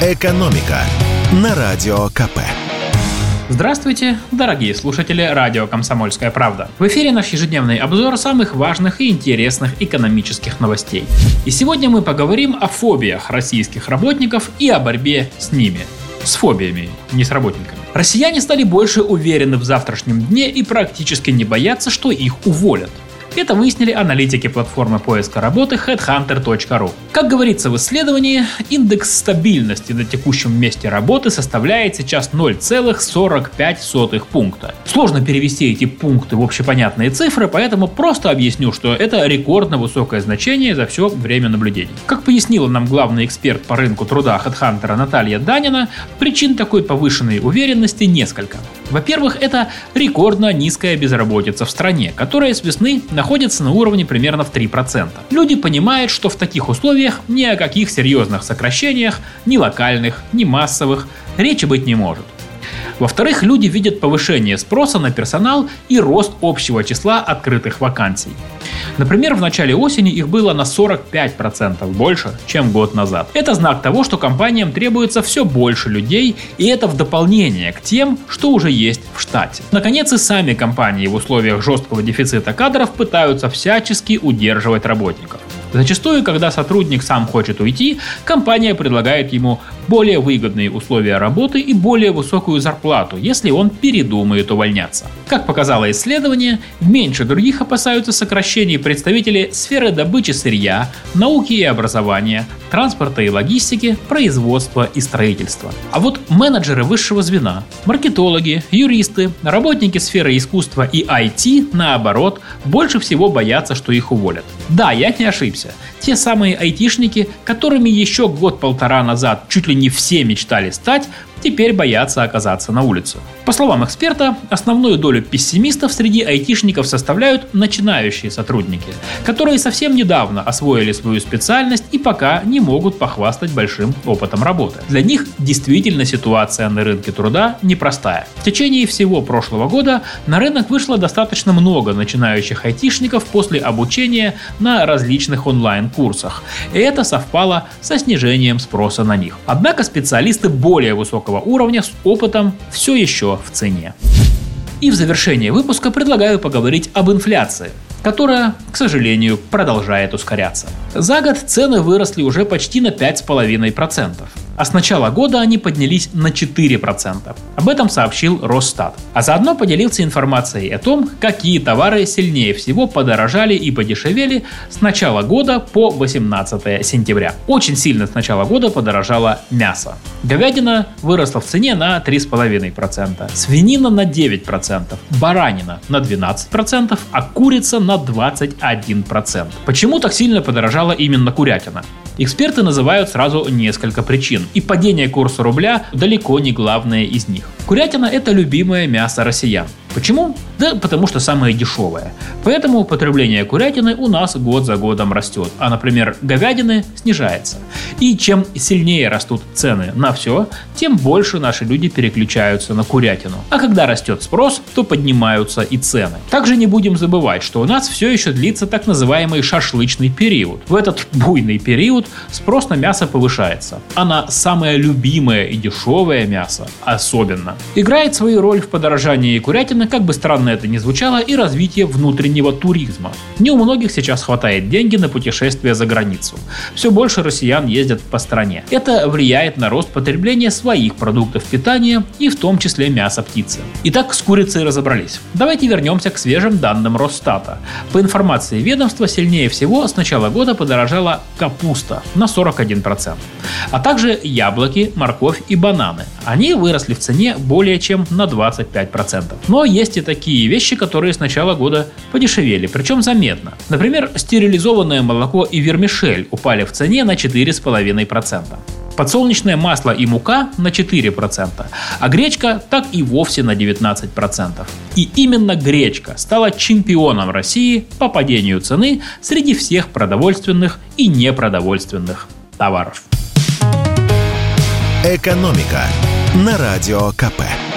«Экономика» на Радио КП. Здравствуйте, дорогие слушатели радио «Комсомольская правда». В эфире наш ежедневный обзор самых важных и интересных экономических новостей. И сегодня мы поговорим о фобиях российских работников и о борьбе с ними. С фобиями, не с работниками. Россияне стали больше уверены в завтрашнем дне и практически не боятся, что их уволят – это выяснили аналитики платформы поиска работы headhunter.ru. Как говорится в исследовании, индекс стабильности на текущем месте работы составляет сейчас 0,45 пункта. Сложно перевести эти пункты в общепонятные цифры, поэтому просто объясню, что это рекордно высокое значение за все время наблюдений. Как пояснила нам главный эксперт по рынку труда HeadHunter Наталья Данина, причин такой повышенной уверенности несколько. Во-первых, это рекордно низкая безработица в стране, которая с весны находится на уровне примерно в 3%. Люди понимают, что в таких условиях ни о каких серьезных сокращениях, ни локальных, ни массовых, речи быть не может. Во-вторых, люди видят повышение спроса на персонал и рост общего числа открытых вакансий. Например, в начале осени их было на 45% больше, чем год назад. Это знак того, что компаниям требуется все больше людей, и это в дополнение к тем, что уже есть в штате. Наконец, и сами компании в условиях жесткого дефицита кадров пытаются всячески удерживать работников. Зачастую, когда сотрудник сам хочет уйти, компания предлагает ему более выгодные условия работы и более высокую зарплату, если он передумает увольняться. Как показало исследование, меньше других опасаются сокращений представители сферы добычи сырья, науки и образования, транспорта и логистики, производства и строительства. А вот менеджеры высшего звена, маркетологи, юристы, работники сферы искусства и IT, наоборот, больше всего боятся, что их уволят. Да, я не ошибся. Те самые айтишники, которыми еще год-полтора назад чуть ли не все мечтали стать, теперь боятся оказаться на улице. По словам эксперта, основную долю пессимистов среди айтишников составляют начинающие сотрудники, которые совсем недавно освоили свою специальность и пока не могут похвастать большим опытом работы. Для них действительно ситуация на рынке труда непростая. В течение всего прошлого года на рынок вышло достаточно много начинающих айтишников после обучения на различных онлайн-курсах, и это совпало со снижением спроса на них. Однако специалисты более высокого высокого уровня с опытом все еще в цене. И в завершение выпуска предлагаю поговорить об инфляции – которая, к сожалению, продолжает ускоряться. За год цены выросли уже почти на 5,5% а с начала года они поднялись на 4%. Об этом сообщил Росстат. А заодно поделился информацией о том, какие товары сильнее всего подорожали и подешевели с начала года по 18 сентября. Очень сильно с начала года подорожало мясо. Говядина выросла в цене на 3,5%, свинина на 9%, баранина на 12%, а курица на 21%. Почему так сильно подорожала именно курятина? Эксперты называют сразу несколько причин, и падение курса рубля далеко не главное из них. Курятина – это любимое мясо россиян. Почему? Да потому что самое дешевое. Поэтому потребление курятины у нас год за годом растет, а, например, говядины снижается. И чем сильнее растут цены на все, тем больше наши люди переключаются на курятину. А когда растет спрос, то поднимаются и цены. Также не будем забывать, что у нас все еще длится так называемый шашлычный период. В этот буйный период спрос на мясо повышается, а на самое любимое и дешевое мясо особенно. Играет свою роль в подорожании курятины как бы странно это ни звучало, и развитие внутреннего туризма. Не у многих сейчас хватает деньги на путешествия за границу. Все больше россиян ездят по стране. Это влияет на рост потребления своих продуктов питания и в том числе мяса птицы. Итак, с курицей разобрались. Давайте вернемся к свежим данным Росстата. По информации ведомства, сильнее всего с начала года подорожала капуста на 41%, а также яблоки, морковь и бананы. Они выросли в цене более чем на 25%. Но есть и такие вещи, которые с начала года подешевели, причем заметно. Например, стерилизованное молоко и вермишель упали в цене на 4,5%. Подсолнечное масло и мука на 4%, а гречка так и вовсе на 19%. И именно гречка стала чемпионом России по падению цены среди всех продовольственных и непродовольственных товаров. Экономика на радио КП.